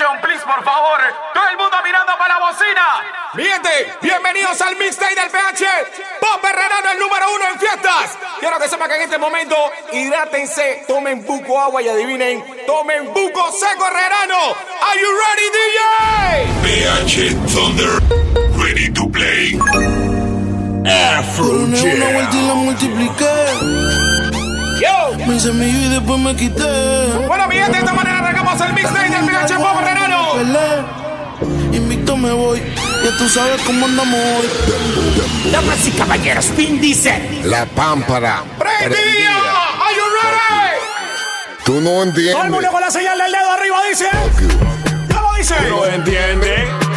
Attention, please, por favor. Todo el mundo mirando para la bocina. Miente, bienvenidos al mixtape del PH. Pop Herrerano, el número uno en fiestas. Quiero que sepan que en este momento hidrátense, tomen buco agua y adivinen, tomen buco seco Herrerano. Are you ready, DJ? PH Thunder, ready to play. Afro Una, vuelta y la multipliqué. Yo. Me hice y después me quité. Bueno, mi gente, Vamos al mixtape del PH Pop Renano. Invicto me voy, ya tú sabes cómo andamos hoy. Damas y caballeros, Pin dice: La pámpara. ¡Prendida! ¡Are you ready? Tú no entiendes. Todo el mundo con la señal del dedo arriba dice: ¿Ya lo dice? No entiende.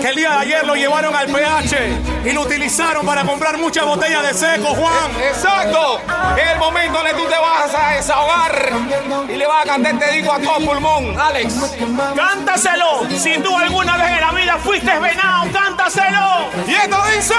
que el día de ayer lo llevaron al PH y lo utilizaron para comprar muchas botellas de seco, Juan. Exacto. En el momento en que tú te vas a desahogar y le vas a cantar, este te digo a todo pulmón, Alex. Cántaselo. Si tú alguna vez en la vida fuiste venado, cántaselo. Y esto dice...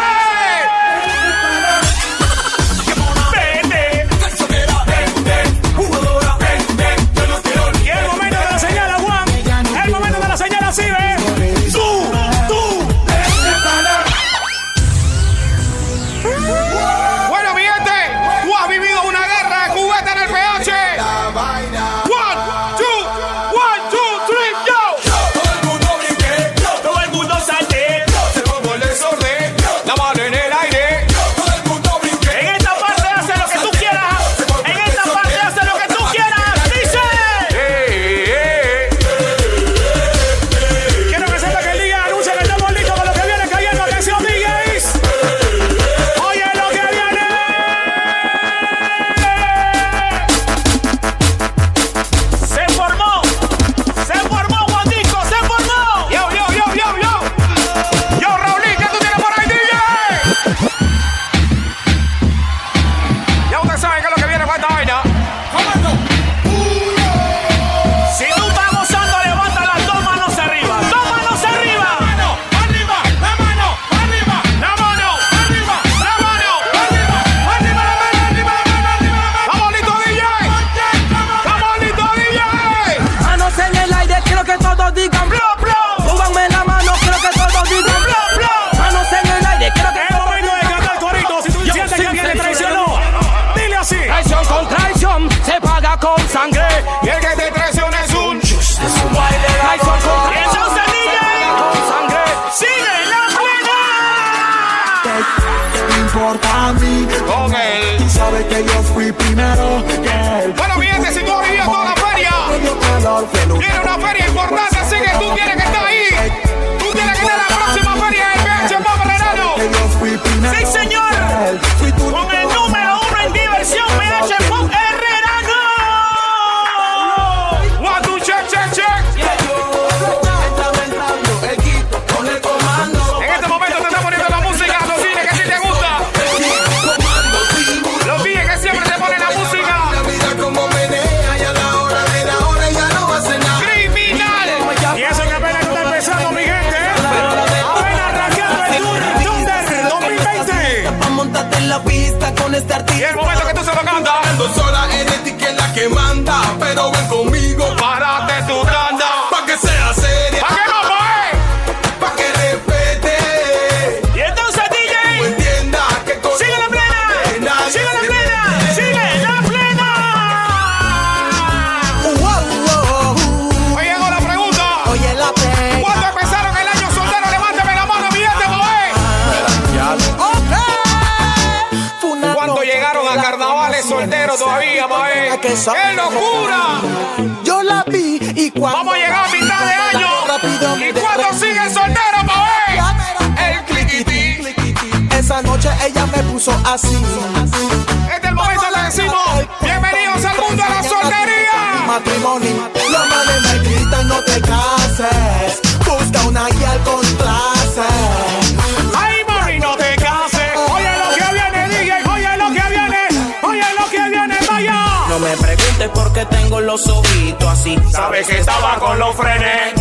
con esta artista. Y el momento que tú se lo cantas. Sola eres ti que la que manda, pero ven conmigo, párate tu tanda. cosa. ¡Qué locura! Yo la vi y cuando. Vamos a llegar a mitad de año. Rápido, ¿Y cuando sigue soltera, pa' ver? El cliquitín. Esa noche ella me puso así. Este es el momento que decimos: Bienvenidos al mundo de la soltería. Matrimonio. Los males me gritan: No te cases. Busca una guía al contrario. Este porque tengo los ojitos así. Sabes que este estaba con los frenes.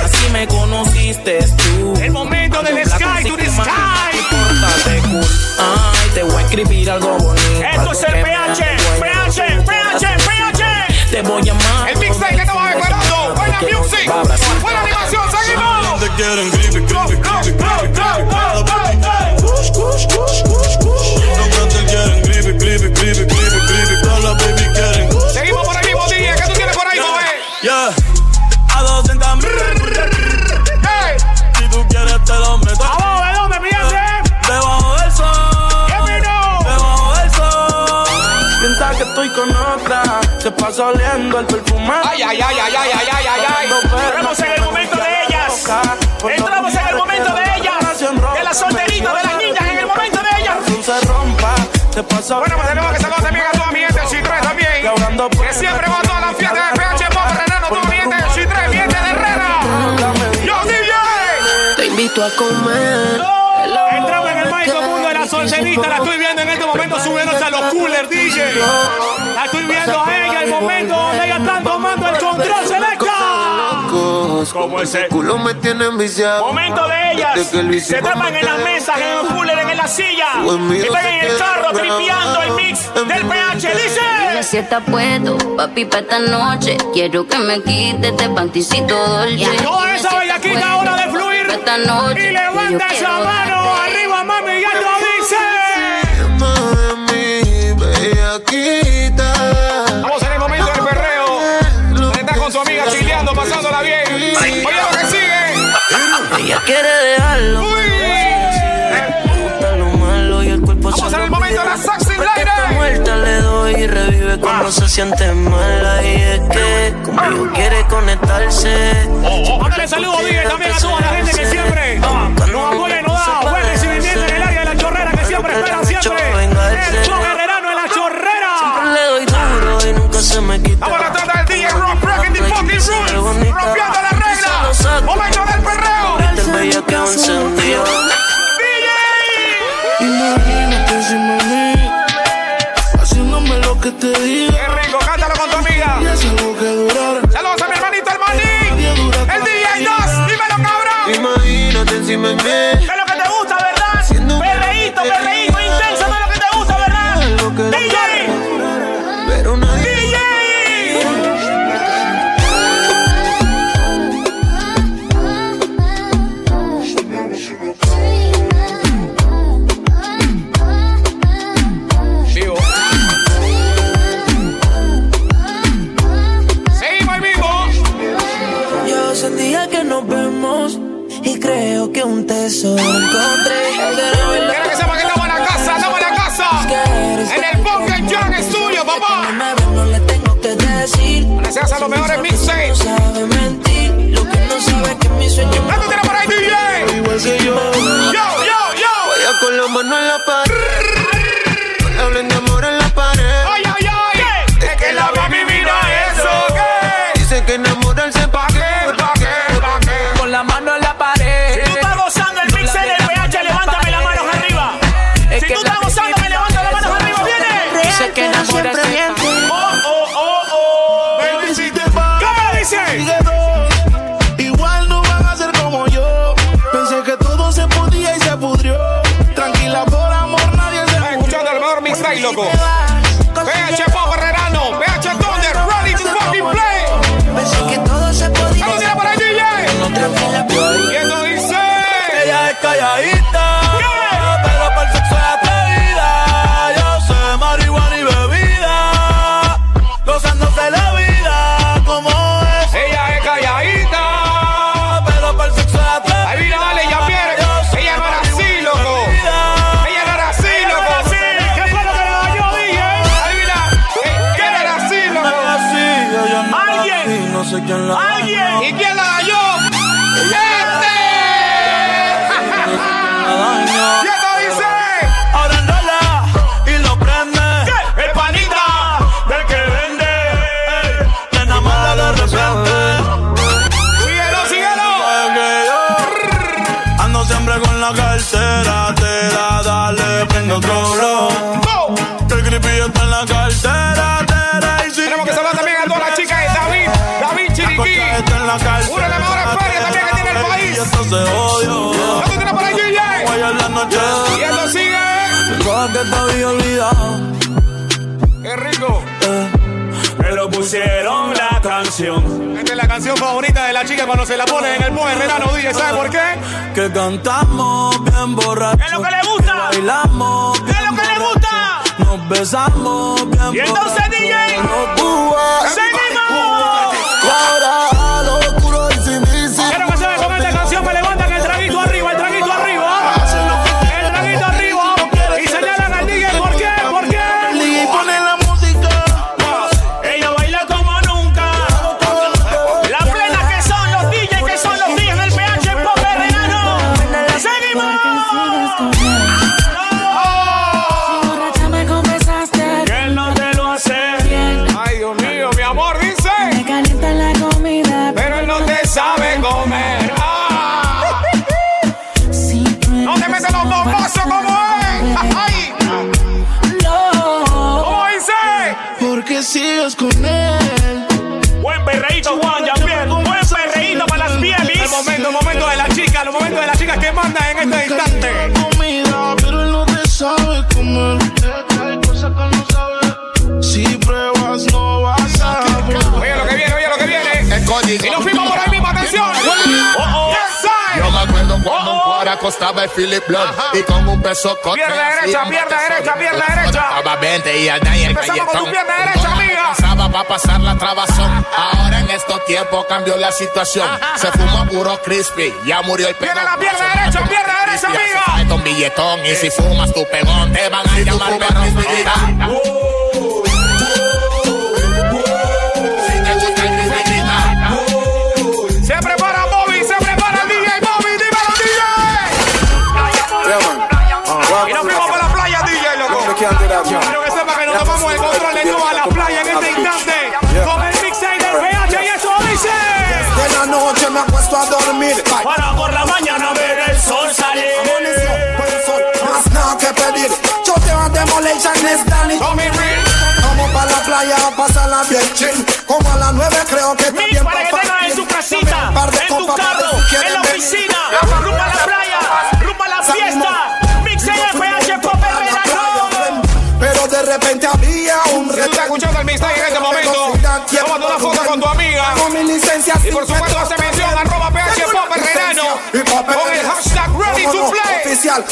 Así me conociste tú. El momento del sky to the sky. Pórtate cool. Ay, te voy a escribir algo bonito. Esto es el PH, PH, PH, PH. Te voy a amar. El mixtape que estaba este esperando. Buena music. Buena animación, seguimos. estoy con otra. Se pasa oliendo el perfume. Ay, ay, ay, ay, ay, ay, ay, ay, ay. Entramos en el momento de ellas. Entramos en el momento de ellas. De las solteritas, de las niñas, en el momento de ellas. Bueno, pues tenemos que saludar también a toda mi gente de Chitre también. Que siempre va a todas las fiestas de PH Pop Renano, toda mi gente de mi de Herrera. ¡Yo, DJ! Te invito a comer. Entramos en el mágico mundo solterita, la estoy viendo en este momento subiéndose a los coolers, DJ. La estoy viendo a ella, el momento donde ella está tomando el control selecta. Como ese culo me tiene enviciado. Momento de ellas. Se me en las mesas, en el cooler, en la silla. Mío Están en el carro tripeando el mix del PH. Dice. Si esta puedo, papi, pa' esta noche. Quiero que me quites este panticito dolce. Toda esa esta ahora de fluir. esta noche. Y levanta esa mano arriba, quiere dejarlo. Me gusta lo malo y el cuerpo Vamos se en el lo momento de la pide. Saxy Porque está Lady. muerta le doy y revive cuando se siente mala. Y es que conmigo quiere conectarse. Mándale saludos, DJ, también a toda la gente que siempre nos apoya siempre. El show guerrerano en la chorrera. Le doy duro y nunca se me quita. DJ Rock Breaking the fucking rules. Rompiendo las reglas. Momento del perreo. Bello que encendido. Que te había olvidado. Qué rico. Me lo pusieron la canción. Esta es la canción favorita de la chica cuando se la pone en el Poe Herrerano, DJ. ¿Sabe por qué? Que cantamos bien borrachos. ¿Qué es lo que le gusta? Bailamos ¿Qué es lo que le gusta? Nos besamos bien Y entonces, DJ, seguimos. Acostaba el Philip Blood y con un beso con Pierna derecha, pierna derecha, pierna derecha. Estaba 20 y allá en el Empezamos con tu pierna derecha, amiga. Pasaba para pasar la trabazón. Ahora en estos tiempos cambió la situación. Se fumó puro crispy, ya murió el pegón. Viene la pierna derecha, pierna derecha, amiga. Un billetón y si fumas tu pegón te van a llamar perro. Demolition es Danny. Vamos para la playa a pasarla bien chill. Como a las nueve creo que está bien para en tu casita, en tu carro, en la oficina, rumbo a la playa, rumbo a la fiesta. Mix en el PH Pop. Pero de repente había un Si tú estás escuchando el mixtape en este momento, tómate una foto con tu amiga. Con mi licencia Y por supuesto hace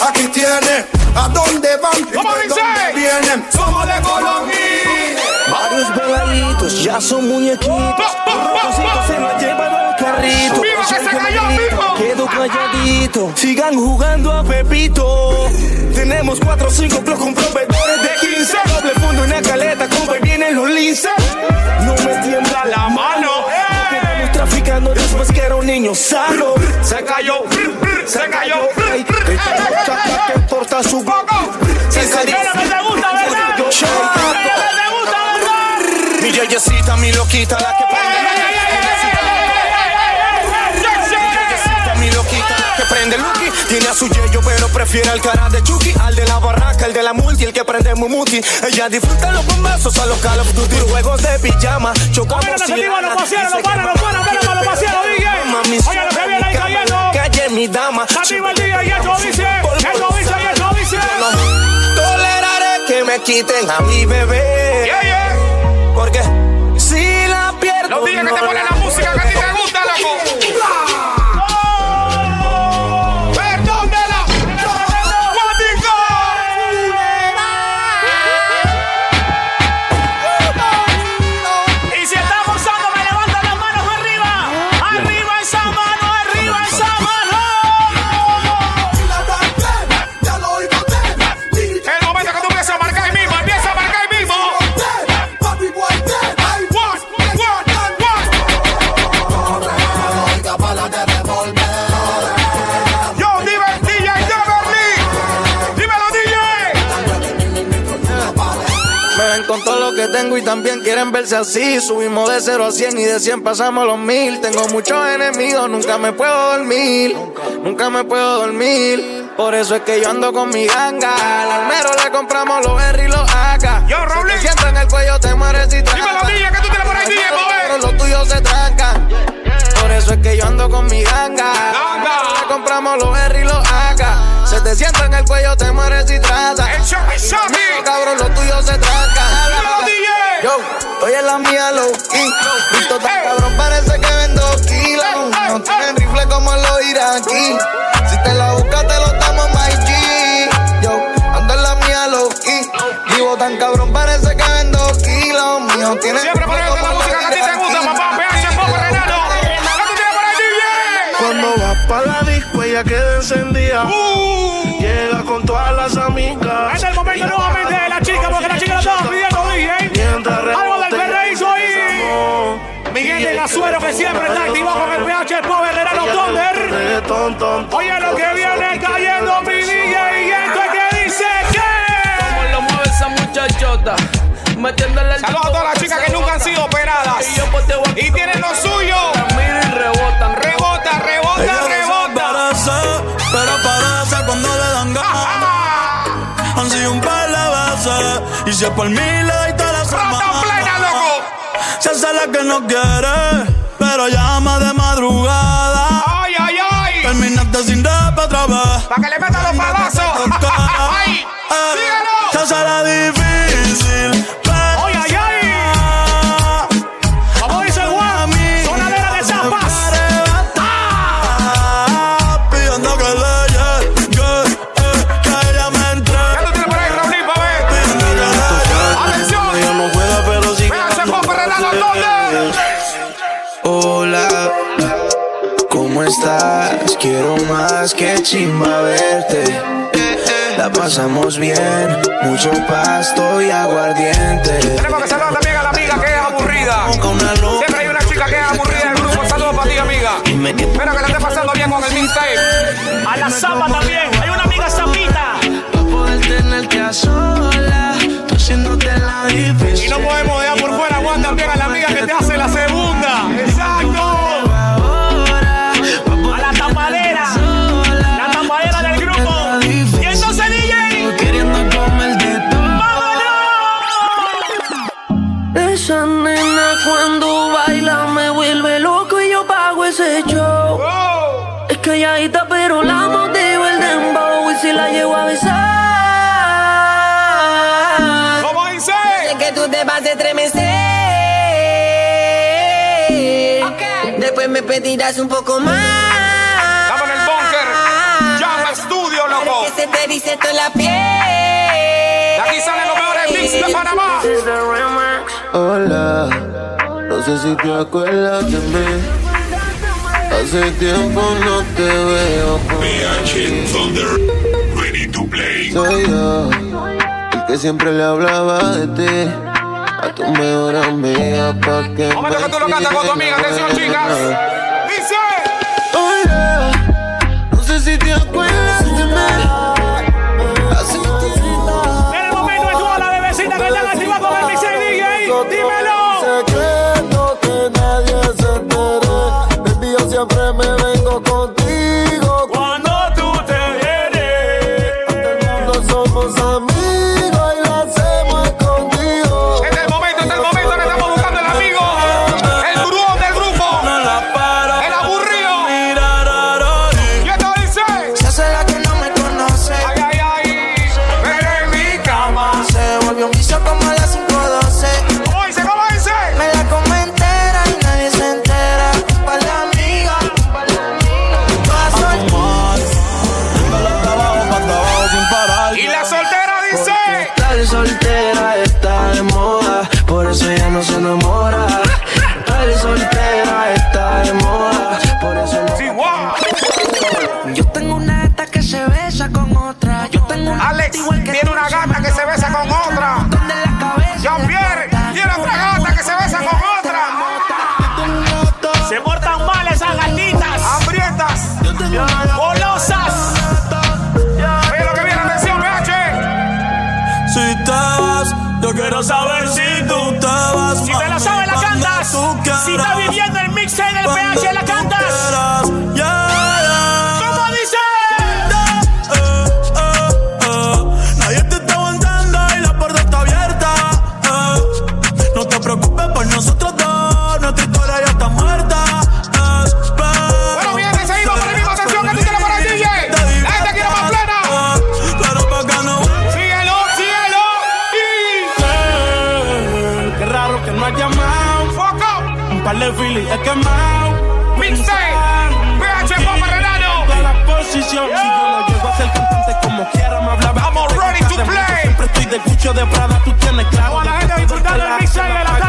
aquí tiene. ¿A dónde van? y ¿Cómo de dice? dónde vienen? Somos de Colombia. Varios peladitos ya son muñequitos. Pa. se la llevan al carrito. ¡Viva que se cayó, mijo! Quedo calladito. Sigan jugando a Pepito. Tenemos cuatro o cinco plus con proveedores de 15. Doble fondo en la caleta, compa, y vienen los linces. No me tiembla la mano. Quedamos traficando después que era un niño sano. Se cayó, se cayó. Chaca que porta su Se cari- Pero que te gusta, ¿verdad? Yo soy Pero gato. que te gusta, ¿verdad? Mi yeyecita, mi loquita, la que Yeyecita, mi loquita, la que prende Lucky. Tiene a su yeyo, pero prefiere al cara de Chucky. Al de la barraca, el de la multi, el que prende Mumuti. Ella disfruta los bombazos a los Call of Duty. Juegos de pijama, chocamos los panas, mira para los paseros, DJ. Mami, Oye, lo que viene ahí cayendo. Calle, mi dama. Activa el DJ y esto dice, esto dice, y esto dice. No toleraré que me quiten a mi bebé. Yeah, yeah. Porque si la pierdo. Los días que no te ponen la música que a ti te gusta, loco. Tengo y también quieren verse así. Subimos de 0 a 100 y de 100 pasamos los mil. Tengo muchos enemigos, nunca me puedo dormir. Nunca me puedo dormir. Por eso es que yo ando con mi ganga. Al almero le compramos los R y los AK. Yo, Raulín. Si te siento en el cuello, te mueres y Dímelo, DJ, que tú tienes por ahí, DJ. Pero los tuyos se trancan. Por eso es que yo ando con mi ganga. Ganga. Le compramos los R y los AK. Se te sienta en el cuello, te mueres y tratas. El Shoppy. Cabrón, los tuyos se trancan. Yo, estoy en la mía low key. Visto tan cabrón, parece que vendo kilos. No tienen rifle como los iraquí. Si te la buscas, te lo damos, my G. Yo, ando en la mía low key. Vivo tan cabrón, parece que vendo kilos. Mío, tienen Siempre rifle poniéndote la como música que a ti te gusta, papá. PH Pop Renano. ¿Qué tú tienes por ahí, DJ? Cuando vas pa' la disco, ella queda encendida. Uh. Llega con todas las amigas. Es el momento nuevamente que siempre está activado con el PH Pop Herrera Thunder. reggaetón, tonto. Oye lo que viene cayendo mi DJ y esto es que dice que. lo mueve esa muchachota. Metiéndole el Saludos a todas las chicas que nunca han sido operadas. Y. Y tienen lo suyo. Rebotan. Rebota, rebota, rebota. Pero desaparece cuando le dan ganas. Han sido un par de veces. Y si es por mí, le doy toda la semana. plena, loco! Se hace la que no quiere, pero llama de madrugada. ¡Ay, ay, ay! Terminaste sin rap otra vez. ¡Para que le metan los palazos! ¡Ay! Eh, ¡Dígalo! Se difícil. Más que chimba verte. La pasamos bien, mucho pasto y aguardiente. Tenemos que saludar también a la amiga que es aburrida. Siempre hay una chica que es aburrida del grupo. Saludos para ti, amiga. Espero que la esté pasando bien con el mixtape. A la zapa también. Vas a estremecer. Después me pedirás un poco más. Estamos en el bunker. Llama estudio, loco. Que se te dice toda la piel. De aquí salen los mejores mix de Panamá. Hola, no sé si te acuerdas de mí. Hace tiempo no te veo PH Thunder, ready to play. Soy yo, el que siempre le hablaba de ti. A tu mejor amiga pa' que Momento me que tú lo cantas con tu amiga. Atención, chicas. Dice. No sé si te acuerdas de mí. Hace tiempo. En el momento de toda la bebecita que están activa con el mix DJ. Dímelo. Secreto que nadie se entere. Baby, yo siempre me yo quiero saber si tú te vas. Si te la sabes, la cantas. Si estás viviendo el mixtape del PH, la cantas. De filis he quemado. Mixtape. PH Papa Renano. Toda la posición. Si yo no llego a ser cantante como quiera, me hablaba. I'm ready to de play. Siempre estoy de Gucci de Prada, tú tienes claro. Toda la de gente disfrutando el mixtape del la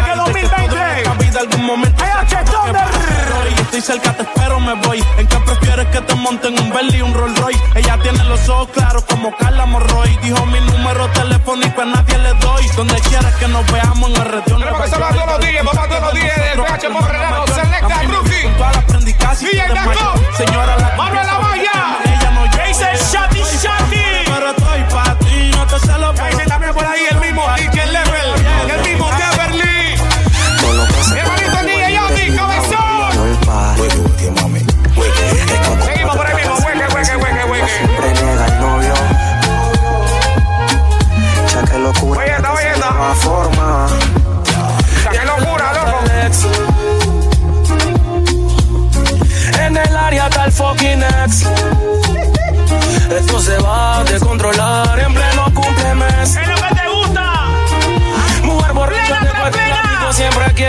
estoy cerca, te espero, me voy. ¿En qué prefieres que te monten un Bentley y un Rolls Royce? Ella tiene los ojos claros como Carla Morroy. Dijo mi número telefónico a nadie le doy. Donde quieras que nos veamos en el. Tenemos que saludar a todos los días, papá, todos los días del PH Papa Renano. Selecta, Rookie. Con todas las prendicas Gato. mayo. Señora, la Manuel Amaya. Ella no Jason Shati Shati. Pero estoy pa' ti, no te se lo Ese también por ahí el mismo. El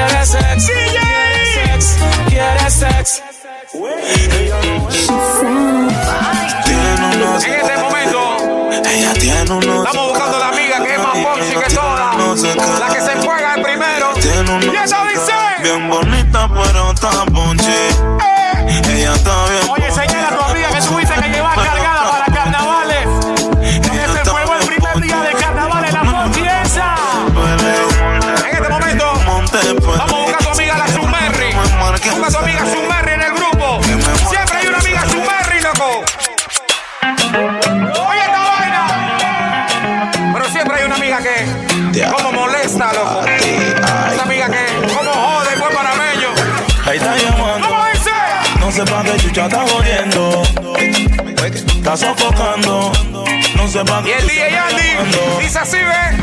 Quiere sex, quiere sex, quiere sex. Que como molesta, loco. Una amiga que como jode buen panameño. Ahí está llamando. ¿Cómo dice? No sé pa' qué chucha está jodiendo. Está sofocando. No sé pa' Y el DJ Andy dice así, ve.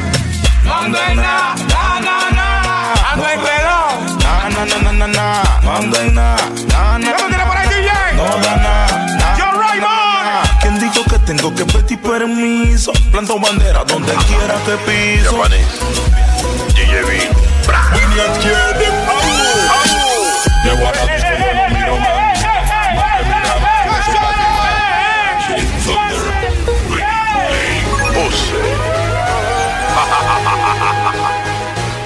No ando en nada, na, na, na. Ando en reloj. Na, na, na, na, na, na. No ando en na, na, na. ¿Qué tú tienes por ahí, DJ? No da na, tengo que pedir permiso? Planto bandera donde quiera que piso. Llego a la disco, yo no miro más.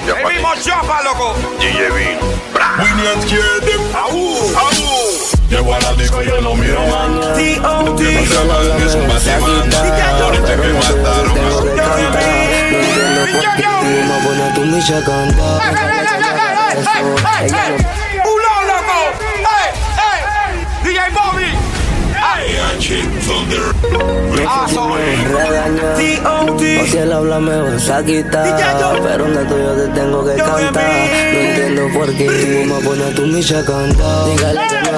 El mismo chapa, loco. Winnie izquierda. Llego a la disco, miro más. Que no pones tu micha a. O si él habla me vas a quitar Pero de tuyo te tengo que cantar. No entiendo por qué tú me pones tu micha a cantar. Dígale que no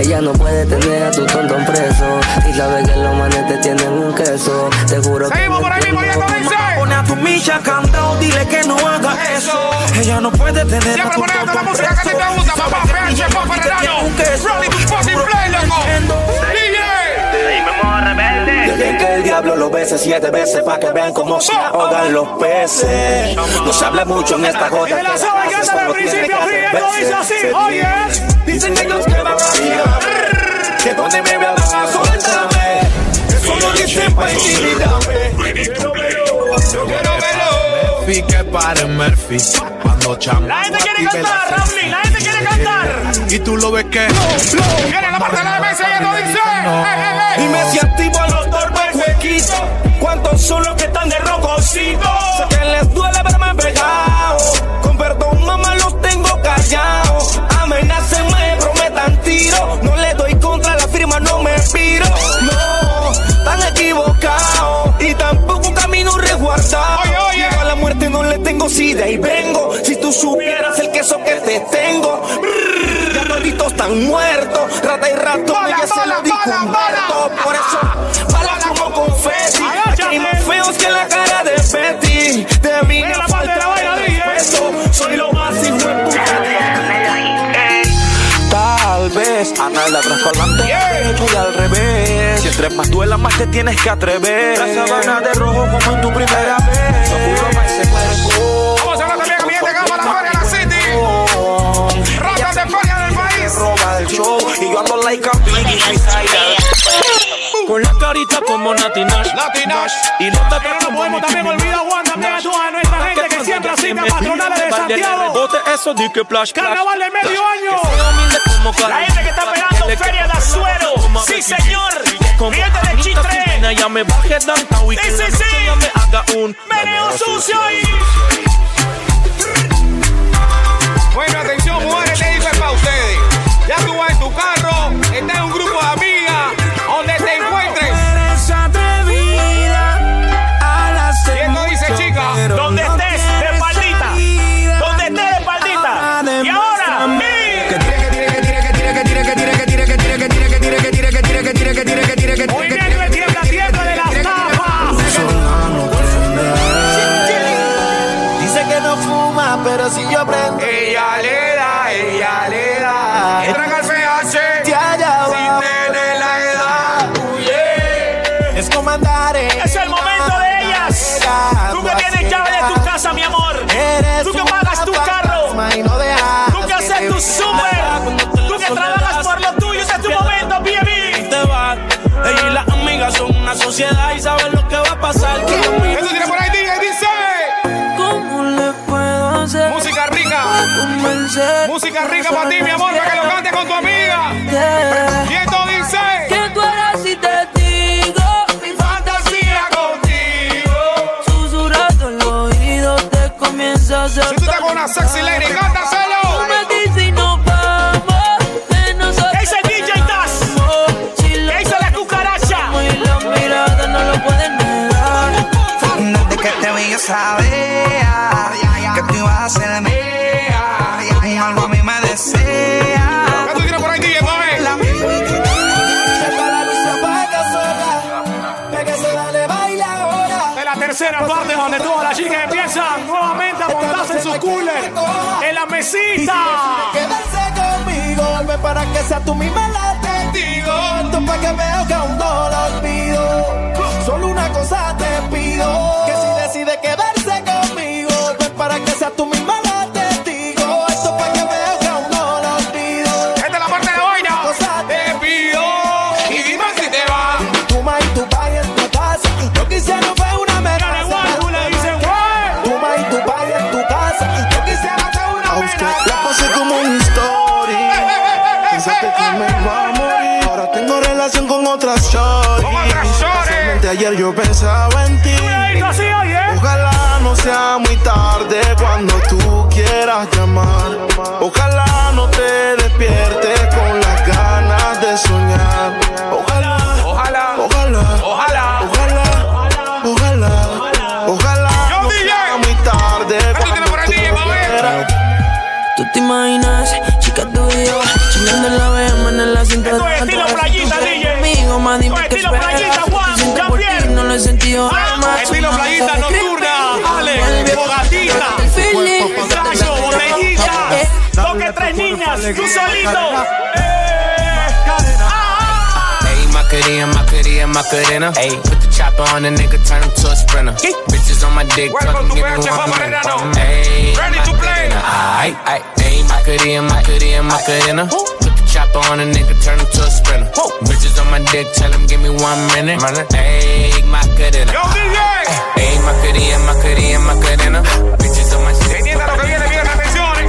Ella no puede tener a tu tontón preso Y sabe que los manes te tienen un queso Te juro que Seguimos por ahí mismo, ya comienza. Pone a tu micha cantado, dile que no haga eso. Ella no puede tener a Siempre tu poniendo la tontón música que a te preso. gusta, papá. PH, queso. Ready to fucking play, loco. Dejen que el diablo lo bese siete veces para que vean cómo se ahogan los peces. No se habla mucho en esta joda. Que la sabe que principio a. Esto dice así. Oye. Dicen que ellos que van a ir, que donde me vean a soltarme. Eso lo dicen para intimidarme. Murphy que pare Murphy. Cuando chamo. La gente quiere cantar, Raúl. La gente quiere cantar. Y tú lo ves que. Viene la parte de la mesa y esto dice. Dime si activo los torpes huequitos. ¿Cuántos son los que están de rococito? Sé que les duele verme pegado. No le doy contra la firma, no me piro. No, están equivocados. Y tampoco camino resguardado. Oye, oye. Yo a la muerte no le tengo sida y vengo. Si tú supieras el queso que te tengo. Brrr, Ya toditos están muertos. Rata y rato, ya se lo dijo. Por eso, balas como confeti. Hay más feos que la cara de Betty. De mí no falta respeto. Soy lo más hijo de puta. Vez andar de atrás para adelante y al revés. Si entre más duela, más te tienes que atrever. La sabana de rojo como en tu primera vez. Seguro más ese cuerpo. Vamos a hablar también con mi gente que ama la feria de la City. Ratas de feria del país. roba el show y yo ando like a Biggie. Con la carita como Nati Nash. Nati Nash. Y los Pero no podemos también olvidar, Juan, también a toda nuestra gente que siempre asiste a patronales de Santiago. Eso di que plash, plash. Carnaval de medio año. La La gente que está pegando Feria de Azuero. Sí, señor. Gente de Chitre. Ya me bajé downtown y Sí, sí, sí. ya me haga un Meneo sucio. Bueno, atención, mujeres, te digo es para ustedes. Ya tú vas en tu carro, estás en un grupo Música rica para ti, mi amor, para que lo cantes con tu amiga. Y esto dice. Que tú eres y te digo mi Fantasía contigo. Susurrando el oído te comienza a hacer Si tú estás con una sexy lady, Tú sus coolers. En la mesita. Quédate conmigo, ven para que sea tú misma la testigo. Esto pa' que veo que aún no lo olvido. Solo una cosa te pido, que si decides ayer yo pensaba en ti. Ojalá no sea muy tarde cuando tú quieras llamar. Ojalá no te despiertes con las ganas de soñar. Ojalá, Ojalá. ojalá, Ojalá. ojalá, ojalá, ojalá Yo, no sea muy tarde ¿Qué tú cuando tú quieras. Tú te imaginas, chica tú y yo Chingando en la BM en el asiento Esto es de estilo playita, DJ. Conmigo, más dime Esto es qué esperas. Lo he sentido Ah, estilo Tú playita nocturna. Ale, fogatita. Ensayo, botellita. Eh, Toque tres niñas, tú solito. Hey, Macarena, Macarena, Macarena. Hey, put the chopper on the nigga, turn him to a sprinter. Bitches on my dick, 'em to give me one minute. Hey, Ready to play. Aight, aight. Hey, Macarena, Macarena, Macarena. Put the chopper on a nigga, turn him to a sprinter. Bitches on my dick, tell him give me one minute. Hey, Macarena. Yo, DJ. Hey, Macarena, Macarena, Macarena. Bitches on my dick. Entienda lo que viene, bien, atención. Eh.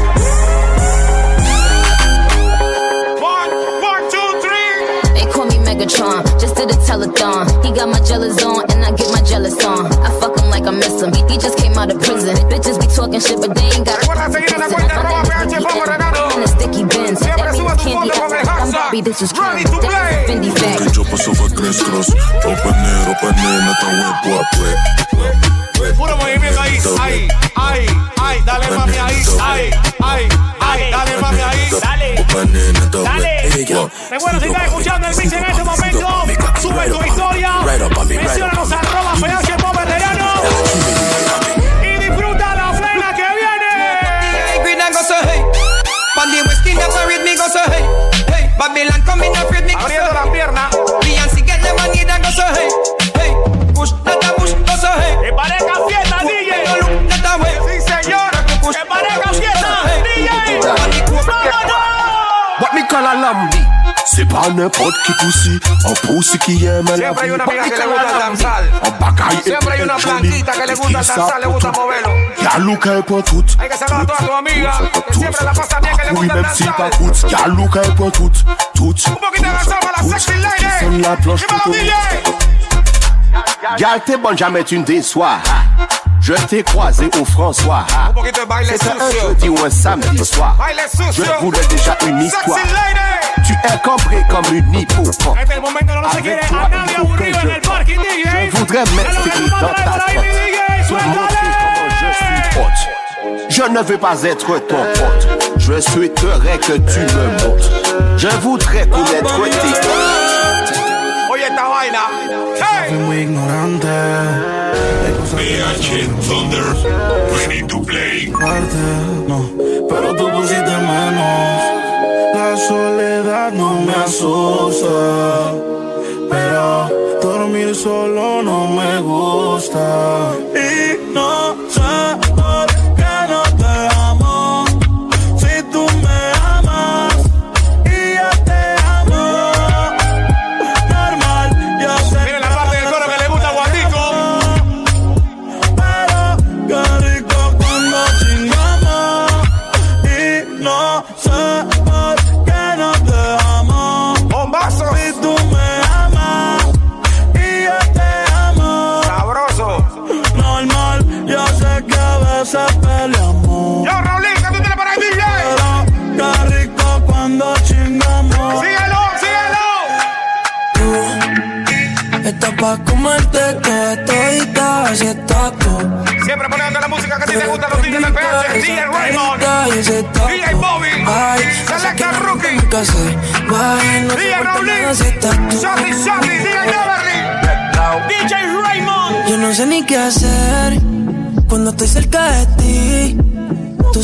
One, one, two, three. They call me Megatron, just did a telethon. He got my jealous on, and I get my jealous on. I fuck him like I miss him. He, he just came out of prison. Bitches be talking shit, but they ain't got Recuerda seguir en la cuenta arroba PH Popo Renano. in a sticky bins. Barbie, this is Ready to play. a yo paso fue crest cross. Open it, open it, no tan huevo, pues. Puro movimiento ahí, ahí, ahí, ahí, dale mami ahí, ahí, ahí, ahí, dale. mami ahí, dale. Dale. Recuerda, si estás escuchando el mix en este momento, sube tu historia, menciónanos arroba PH Pop Babylon come in afraid me Abriendo la pierna. Bagaille Siempre hay una blanquita que le gusta danzar, le gusta moverlo. Y'a look un peu tout. Hay que saludar a todas tus amigas, que siempre la pasan bien, que le Oui, gusta même si danzar. pas tout. Y'a look un peu tout. Tout. Un poquito de danzar para la sexy lady. Gal, t'es bonne, jamais tu ne déçois. Je t'ai croisé au François. C'était un jeudi ou un samedi soir. Je voulais déjà une histoire. Tu es compris comme une que DJ. Je voudrais m'inscrire dans ta tête. Te montrer comment je suis hot. Je ne veux pas être ton pote. Je souhaiterais que tu me montres. Je voudrais connaître tes Oye esta vaina. Muy ignorante. PH Thunder, ready to play. No, pero tú pusiste menos. La soledad no me asusta. Pero dormir solo no me gusta.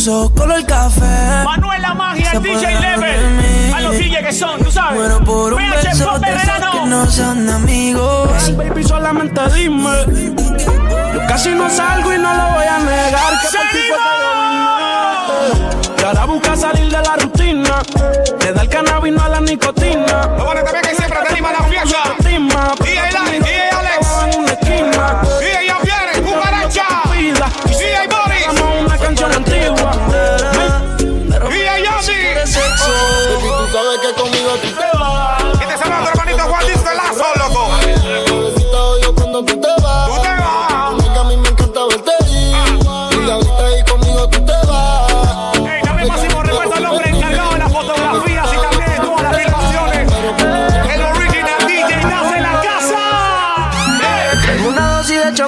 Tus ojos color café. Manuel La Magia, el DJ Level. A los DJ que son, tú sabes. Muero por un PH beso Pop de esos Verano. que no sean amigos. Baby, solamente dime. Yo casi no salgo y no lo voy a negar. Que por ti fue que. Y ahora busca salir de la rutina. Le da el cannabis, no a la nicotina. Lo bueno también que siempre te anima la fiesta.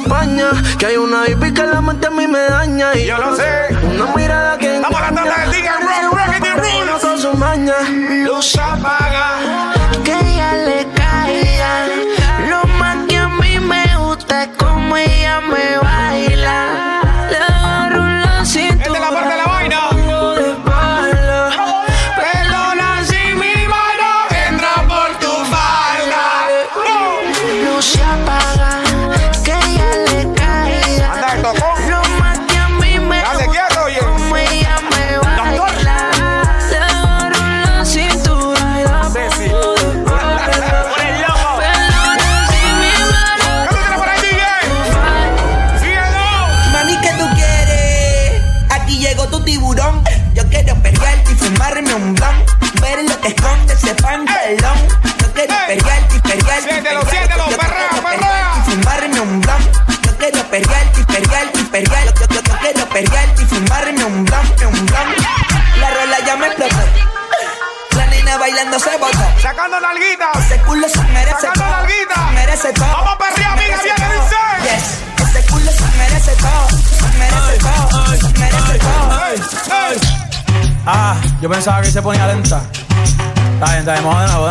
De que hay una hippie que la mente a mí me daña. Y Yo lo sé. Una mirada que Estamos hablando del DJ Rock, Rock the Rules. con su maña. Luz apaga. Se botó. Sacando nalguitas. Ese culo se merece Sacando todo. nalguita. Se merece todo. Vamos a perrear, amiga, viene, dice. Yes. Ese culo se merece todo. Se merece todo. Se merece todo. Ah, yo pensaba que se ponía lenta. Está bien, está bien, nuevo.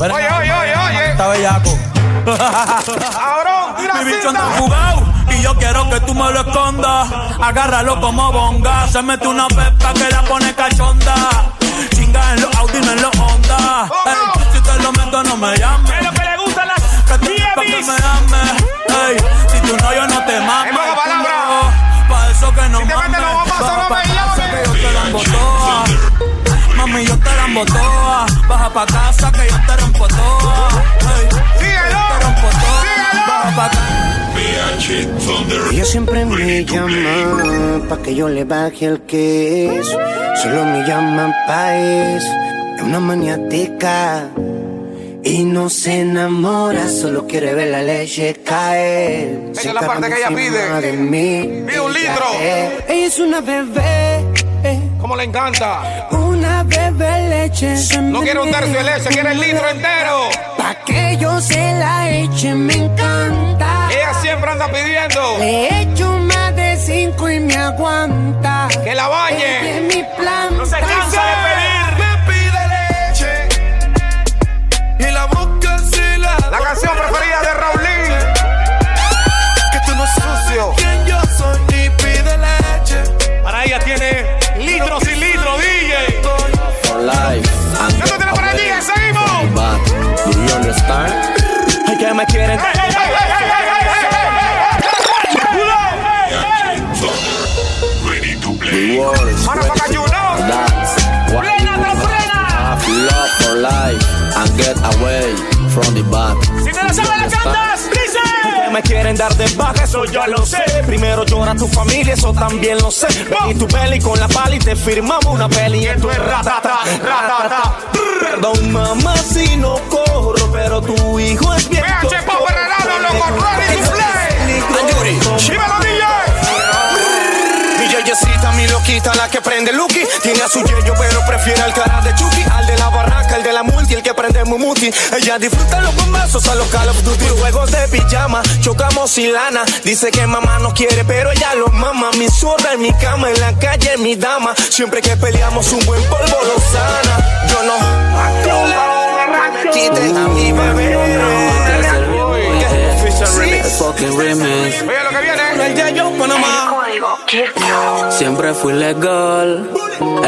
Ven, Oye, oye, oye, oye. Está bellaco. Cabrón, tira Mi bicho anda jugado y yo quiero que tú me lo escondas. Agárralo como bonga. Se mete una pepa que la pone cachonda. Honda. Ey, si te lo meto, no me llames. Es lo que le gustan las te ames. Ey, si tú no, yo no te mames. En pocas palabras. Pa' eso que no Si te mames. meten los bombazos, Baja no pa' me casa llames. que yo te la embotoa. Mami, yo te la embotoa. Baja pa' casa que yo te rompo toa. Ey, Síguelo. te rompo toa. Síguelo. Baja pa' casa. Ella siempre me llama pa' que yo le baje el queso. Solo me llama pa' eso. Es una maniática. Y no se enamora, solo quiere ver la leche caer. Esa es la parte que ella pide. De mí. Un litro. Ella es una bebé, ¿Cómo le encanta? una bebé leche. No quiere un tercio de leche, quiere el litro entero. Pa' que yo se la eche, me encanta. Ella siempre anda pidiendo Le echo más de cinco y me aguanta. que la bañe. Es mi plan. No se cansa de pedir. La. Canción preferida de Raulín. Que tú no Sucio. sabes quién yo soy. Y pide leche. Para ella tiene litros y litros, DJ. For life. ¿Qué tú tienes por ahí, DJ? Seguimos. But, do you understand? Ay, que me quieren. Ey, from the bad. Si te la sabes, la cantas. Dice. Que me quieren dar de baja, eso ya lo sé. Primero llora tu familia, eso también lo sé. Ven y tu peli con la pala y te firmamos una peli. Y esto es ratata, ratata. Perdón, mamá, si no corro, pero tu hijo es bien. PH Power loco, ready to play. Ayuri, DJ. Mi yeyecita, mi no quita la que prende Lucky. Tiene a su yello, pero prefiere al cara de Chucky. Al de la barraca, el de la multi, el que prende Mumuti. Ella disfruta los bombazos a los Call of Duty. Juegos de pijama, chocamos y lana. Dice que mamá no quiere, pero ella lo mama. Mi zorra en mi cama, en la calle, mi dama. Siempre que peleamos, un buen polvo lo sana. Yo no. Siempre fui legal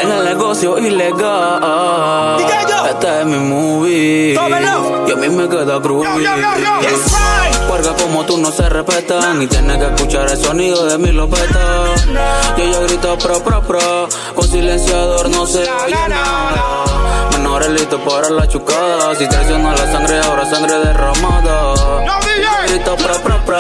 en el negocio ilegal. Esta es mi movie. Y a mí me queda groovy. Porque como tú no se respetan y tienes que escuchar el sonido de mi lopeta. Yo ya grito pro pro pro, con silenciador no se oye nada. Menores listos para la chucada. Si traiciona la sangre, ahora sangre derramada. Grito pro pro pro,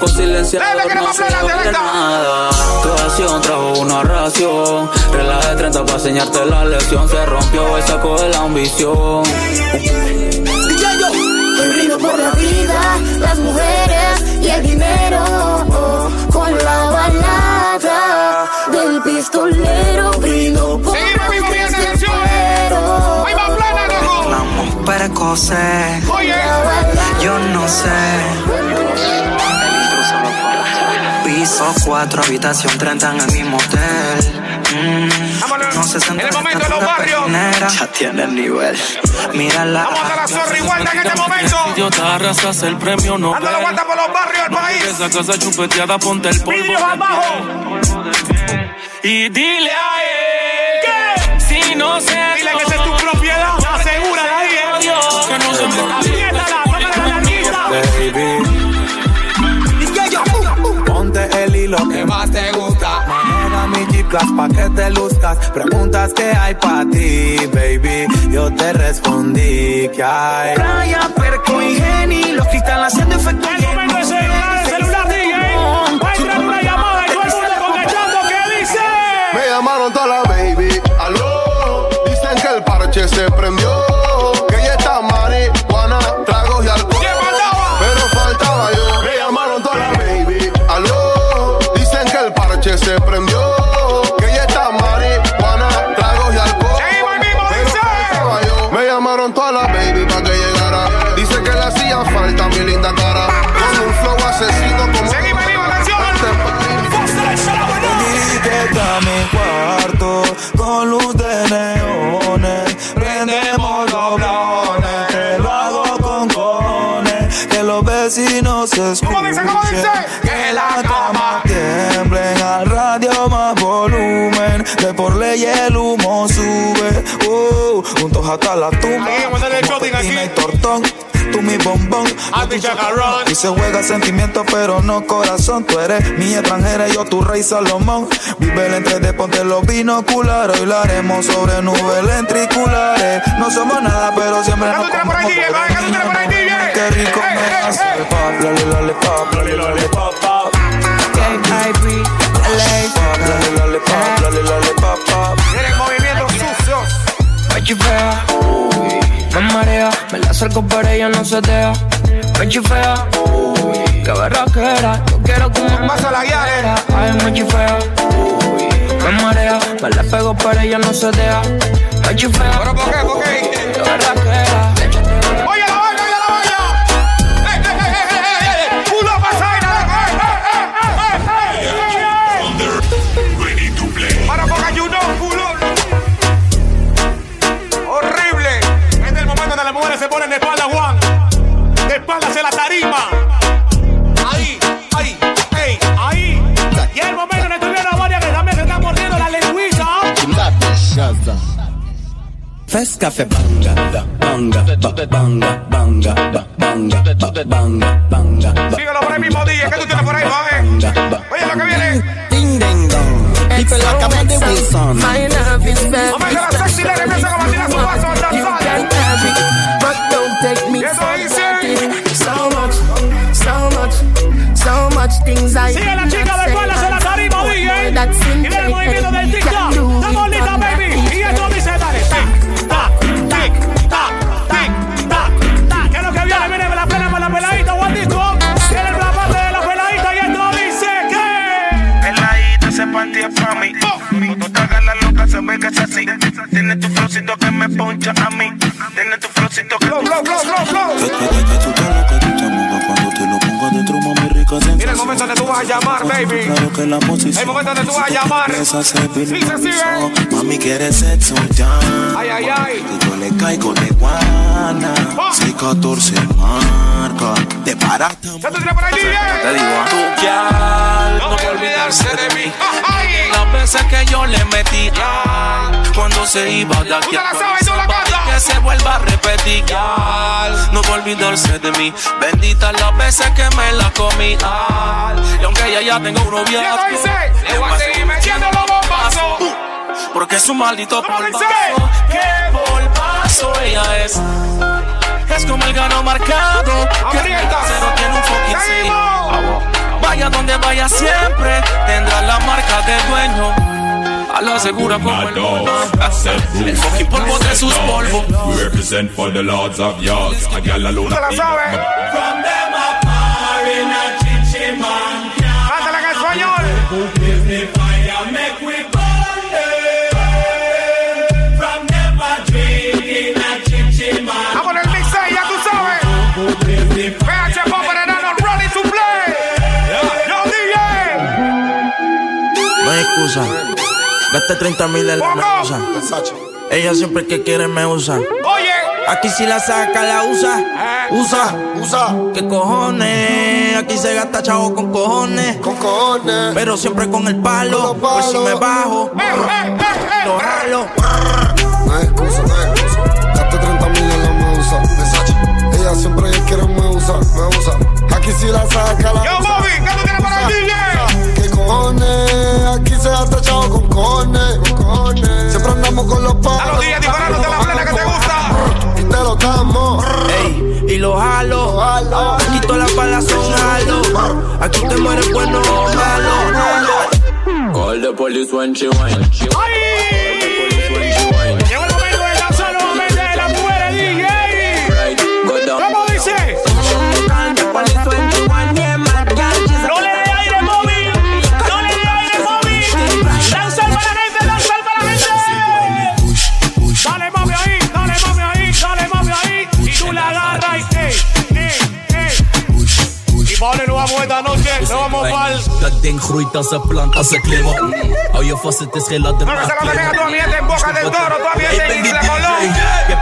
con silenciador no se oye nada. Tu acción trajo una ración. Relaje de 30 para enseñarte la lección. Se rompió el saco de la ambición. Hoy brindo por la vida, las mujeres y el dinero. Con la balada del pistolero Oye. yo no sé. Piso 4, habitación 30 en el mismo hotel. Mm, no se En el momento de los barrios. Ya tiene el nivel. Mírala. Vamos a la zorra igual en este momento. Idiota, arrasas el premio no. Ando la guanta por los barrios del país. Esa casa chupeteada, ponte el polvo. Vidrios abajo. Y dile a él que si no se Hilo que más te gusta. Maneja mi G-Class pa' que te luzcas. Preguntas que hay pa' ti, baby. Yo te respondí que hay. Raya, perco y geni, los cristales haciendo efecto. El momento de celular, el celular, DJ. Va a entrar una llamada y todo el mundo contestando. ¿Qué dice? Me llamaron toda la baby. Aló. Dicen que el parche se prendió. Bombón. Chacarrón. Y se juega sentimiento, pero no corazón. Tú eres mi extranjera y yo tu rey Salomón. Vive el entre de ponte los binoculares. Hoy lo haremos sobre nubes lentriculares. No somos nada, pero siempre nos por ahí, por ahí. Qué rico me hace el pop, lale, lale, pop, lale, lale, pop, pop. Pop, lale, lale, pop, lale, lale, pop, pop. Miren movimientos sucios. Me chifea, me marea, me la acerco pero ella no se deja. Me chifea, que berraquera, yo quiero como Pasa la guía, eh. Ay, me chifea, me marea, me la pego pero ella no se deja. Me chifea, ¿Pero por qué? ¿Por qué? que berraquera. Fes café banga, da, banga, ba, banga, banga, ba, banga, ba, banga, banga, ba, Síguelo por ahí mismo, DJ. ¿Qué tú tienes por ahí, va, banga, ba. Oye lo que viene. Ding ding dong. People like Amanda Wilson. My love is very Vamos a la sexy lady empieza como a su paso You can have it, but don't take me for granted. So much, so much, so much things I Sigue la cannot chica de say, espaldas la tarima, DJ. ¿eh? that's in Y ve el movimiento del me pegas así. Tienes tu flowcito que me poncha a mí. Tienes tu flowcito que. Blow, blow, blow, blow, blow. tú te lo que tú te cuando te lo pongo dentro, mami rica el momento donde tú vas a llamar, baby. Claro que la posición. El momento donde tú vas a llamar. Esa se Sí, se sigue. Mami quiere sexo ya. Ay, ay, ay. Que yo le caigo de guana. 614 marca. Te paraste. Ya ahí, DJ. Te digo, tu ya no puede olvidarse de mí. Las veces que yo le metí, ah, cuando se iba de aquí. Tú te la sabes, tú la cantas. Que se vuelva a repetir, ah, no puede olvidarse de mí. Bendita las veces que me la comí, y aunque ella ya tenga un ¿Qué noviazgo? Le voy a seguir metiendo los bombazos. porque es un maldito ¿Cómo polvazo. ¡Qué polvazo ella es! Es como el gano marcado. Que cero tiene un fucking sello. Vaya donde vaya siempre, tendrá la marca de dueño. A la segura como el polvo. El fucking polvo de sus polvos. We represent for the lords of yards. A gal alone. Tú te la sabes. Cántala excusa. Gasté 30 mil en la. Ella siempre que quiere me usa. Oye. Aquí si la saca, la usa. Eh. Usa, usa. ¿Qué cojones? Aquí se gasta chavo con cojones. Con cojones. Pero siempre con el palo. Por si me bajo. Eh, eh. Lo jalo. No hay excusa, no hay excusa. Gasté 30 mil en la medusa. Versace. Ella siempre que quiere me usa, me usa. Aquí si la saca, la Yo, usa. Bobby, ¿qué tú tienes para el DJ? ¿Qué cojones? Aquí se gasta chavo con cojones. Con cojones. Siempre andamos con los A palos. los días disparándote la plena que te gusta. Te lo damos. Ey, y lo jalo. Lo jalo. Aquí todas las balas son jalo. Aquí te mueres bueno o malo. Call the police when she whine. ¡Ay! Dat ding groeit als een plant, als een klim. Hou je vast, het is geen ladder, maar klim op. Ik ben die DJ.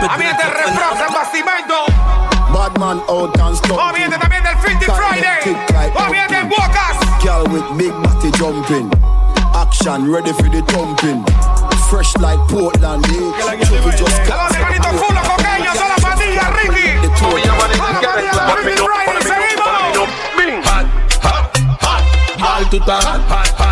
A mí te refraza el bastimento. Badman out and stop. Oh, mira, también del Fifty Friday. Oh, mira, de Girl with big body jumping. Action ready for the thumping. Fresh like Portland, eh? Chucky just got. Hello, hermanito full of cocaine, yo la pandilla, Ricky. Toda la pandilla, Friday, seguimos to top. Hot.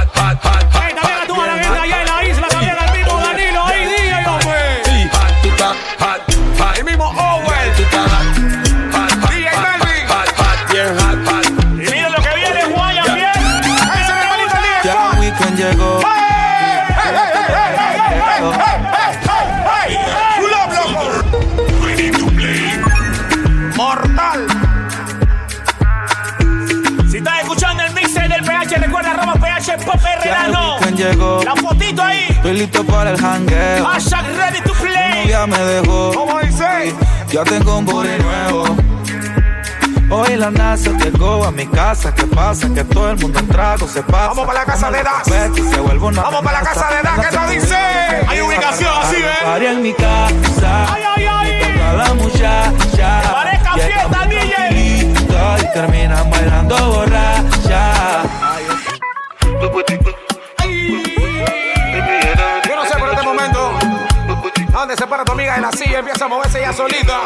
Listo para el jangueo. Hashtag ready to play. novia me dejó. ¿Cómo dice? Ya tengo un booty nuevo. Hoy la NASA llegó a mi casa. ¿Qué pasa? Que todo el mundo en trago se pasa. Vamos para la casa de Das. Se vuelve una Vamos para la casa de Das, ¿qué te dice? Hay ubicación así, ¿eh? Party en mi casa. Ay, ay, ay. Toda la muchacha. Parezca fiesta, DJ. Y terminan bailando borracha. caiga en la empieza a moverse ya solita.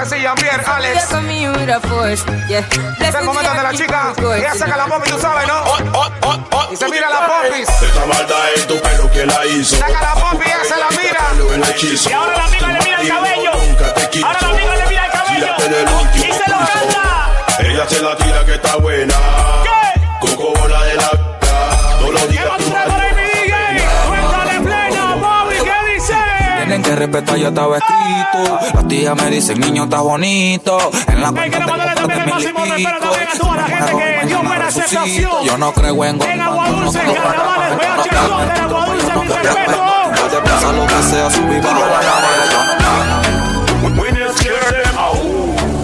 Decir, Jean-Pierre, Alex. Es el momento de la chica. Ella saca la pop y tú sabes, ¿no? Y se mira la popis. Esta maldad en tu pelo que la hizo. Saca la pop y ella se la mira. Y ahora la amiga le mira el cabello. Nunca te quiso. Ahora la amiga le mira el cabello. Y se lo canta. Ella se la tira que está buena. ¿Qué? Coco bola de la. Todos los ¿Qué días que respetar ya estaba escrito. Las tías me dicen, niño, está bonito. En la Hay que mandarle también el máximo respeto también a toda la gente que dio buena aceptación. Yo no creo en En Agua Dulce, carnavales, VH, son de Agua Dulce, mi respeto. Puede pasar lo que sea, subir bajo la marea. Yo no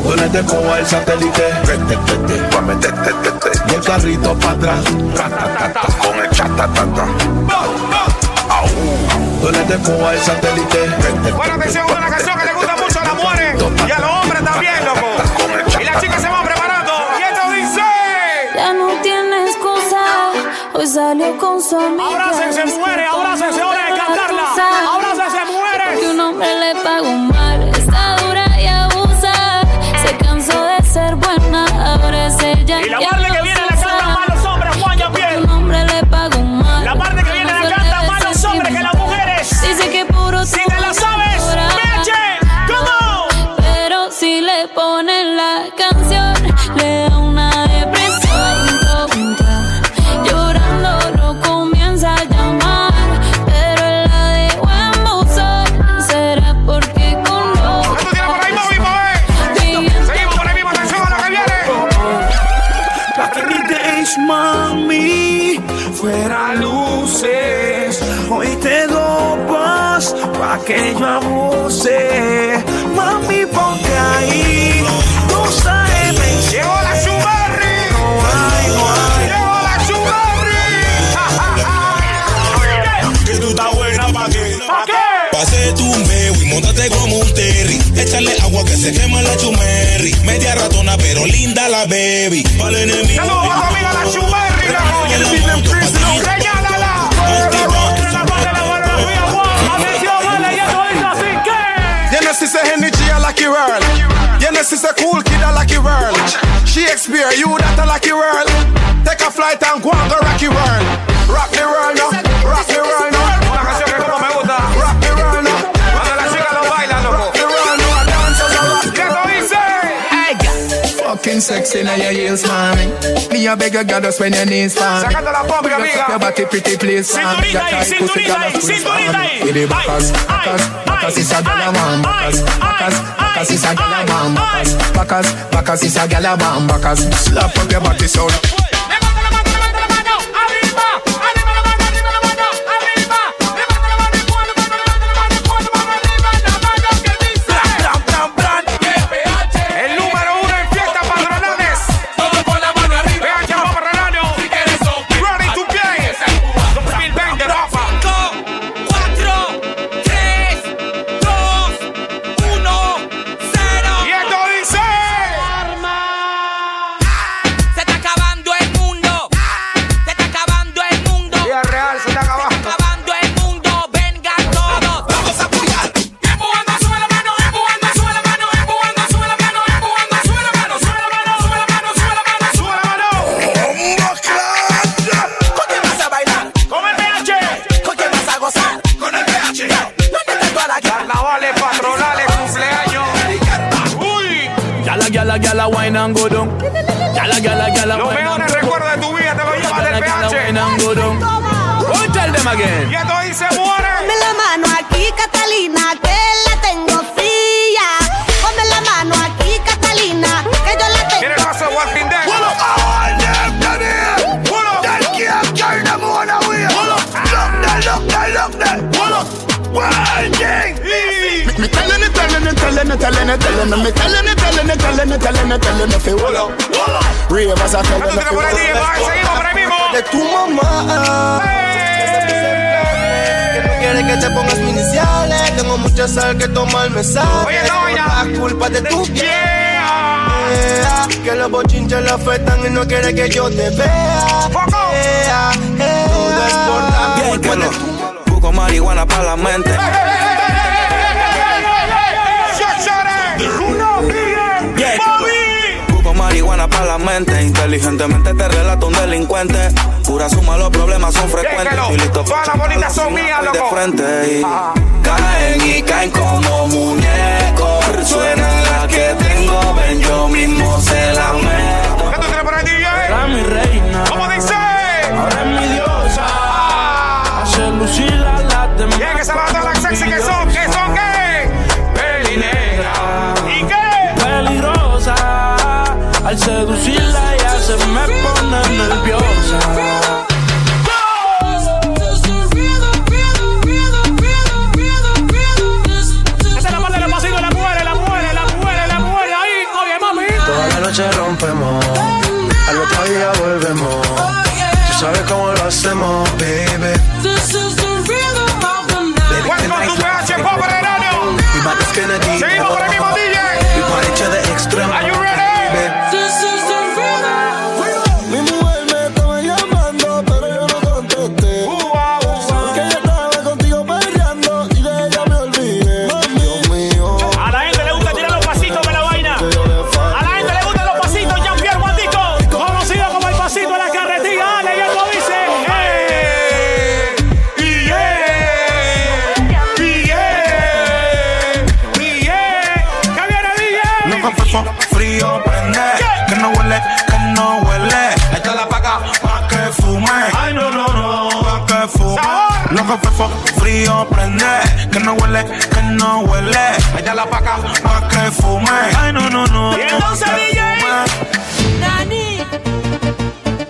Donde te coja el satélite. Y el carrito para atrás. Con el chatatata. Te coja el satélite. Buena atención, una canción que le gusta mucho a las mujeres y a los hombres también, loco. Y las chicas se van preparando. Y esto dice. Ya no tiene excusa. Hoy salió con su amiga. Abrácense, mujeres, abrácense, hora de cantarla. Abrácense, mujeres. Que un hombre le pagó mal. Que yo abuse. Mami, ponte ahí. Tú sabes, me Llegó la Chubarri. Llegó la Chubarri. Que tú estás buena pa' qué. ¿Para qué? Pase tu meo y montate como un terry. Échale agua que se quema la chumerri. Media ratona, pero linda la baby. Para el enemigo. Saludos a tu amiga la Chubarri, loco. She say G a lucky world. You know, she say cool kid a lucky world. Shakespeare, you that a lucky world. Take a flight and go and go rocky world. Rock the world now, Fucking sexy in your heels, mommy. Me a beg you, girl, just when your knees for me. Sacando la pompa, amiga. your body pretty please me. Cinturita ahí, Your tight pussy, cinturita ahí, cinturita ahí. The backers, Ay, ay, is a girl I want ay, ay, backers is a girl I want ay. backers, backers, backers is a girl I want backers. Slap up your body so. De tu mamá. Que no quiere que te pongas mis iniciales. Tengo mucha sal que tomar me sabe. Oye, culpa de tu piel. Que los bochinches la afectan y no quiere que yo te vea. Todo es por la Busco marihuana para la mente. Busco marihuana para la mente. Inteligentemente te relato un delincuente. Pura suma, los problemas son frecuentes. Estoy listo Todas las bolitas son mías, loco. de frente y Ajá. caen y caen como muñecos. Suena la que tengo, ven yo mismo se la meto. ¿Qué tú tienes por ahí, Era DJ? mi reina, ¿Cómo dice? ahora es mi diosa. Ah. Hace lucir que se van todas las sexy que son, que son, que fefo, frío, prende. Que no huele, que no huele. Allá la paca, pa' que fume. Ay, no, no, no. Y entonces, DJ. Nani.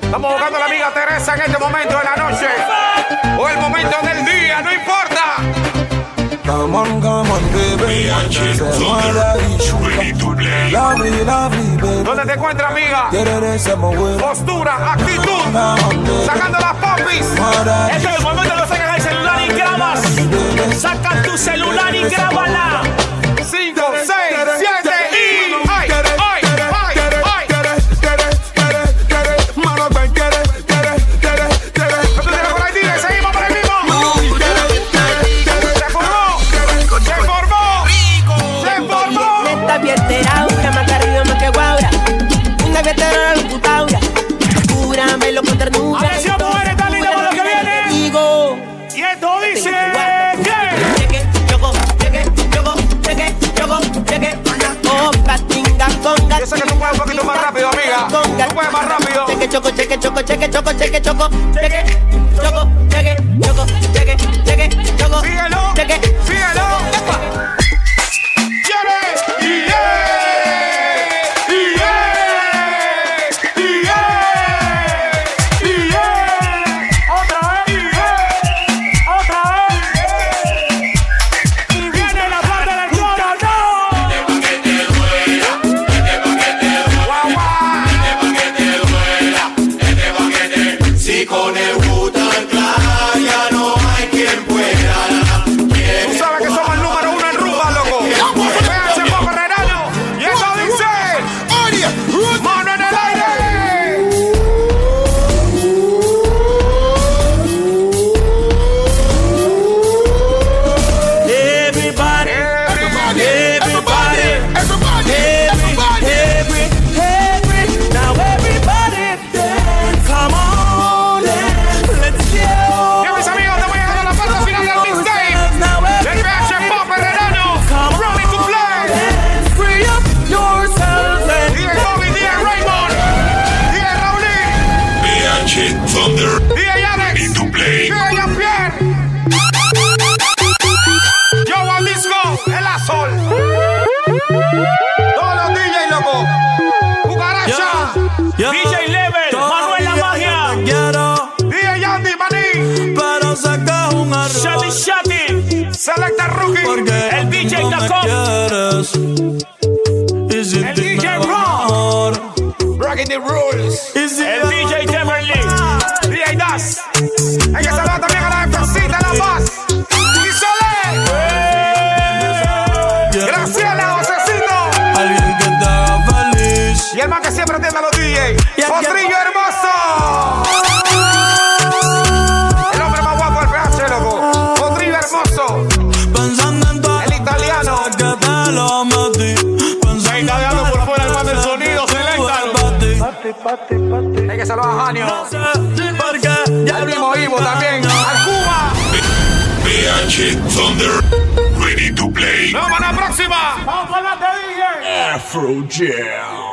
Estamos buscando a la amiga Teresa en este momento de la noche. O el momento del día, no importa. Come on, come on, baby. Lovely, lovely, baby. ¿Dónde te encuentras, amiga? Postura, actitud. Sacando las popis. Este es el momento de los Saca tu celular y grábala. más rápido. Cheque, choco, cheque, choco, cheque, choco, cheque, choco, cheque, choco, cheque, choco, cheque. puta en playa. Shit Thunder. Ready to play. ¡Vamos a la próxima! ¡Vamos para adelante, DJ! Afro Jam.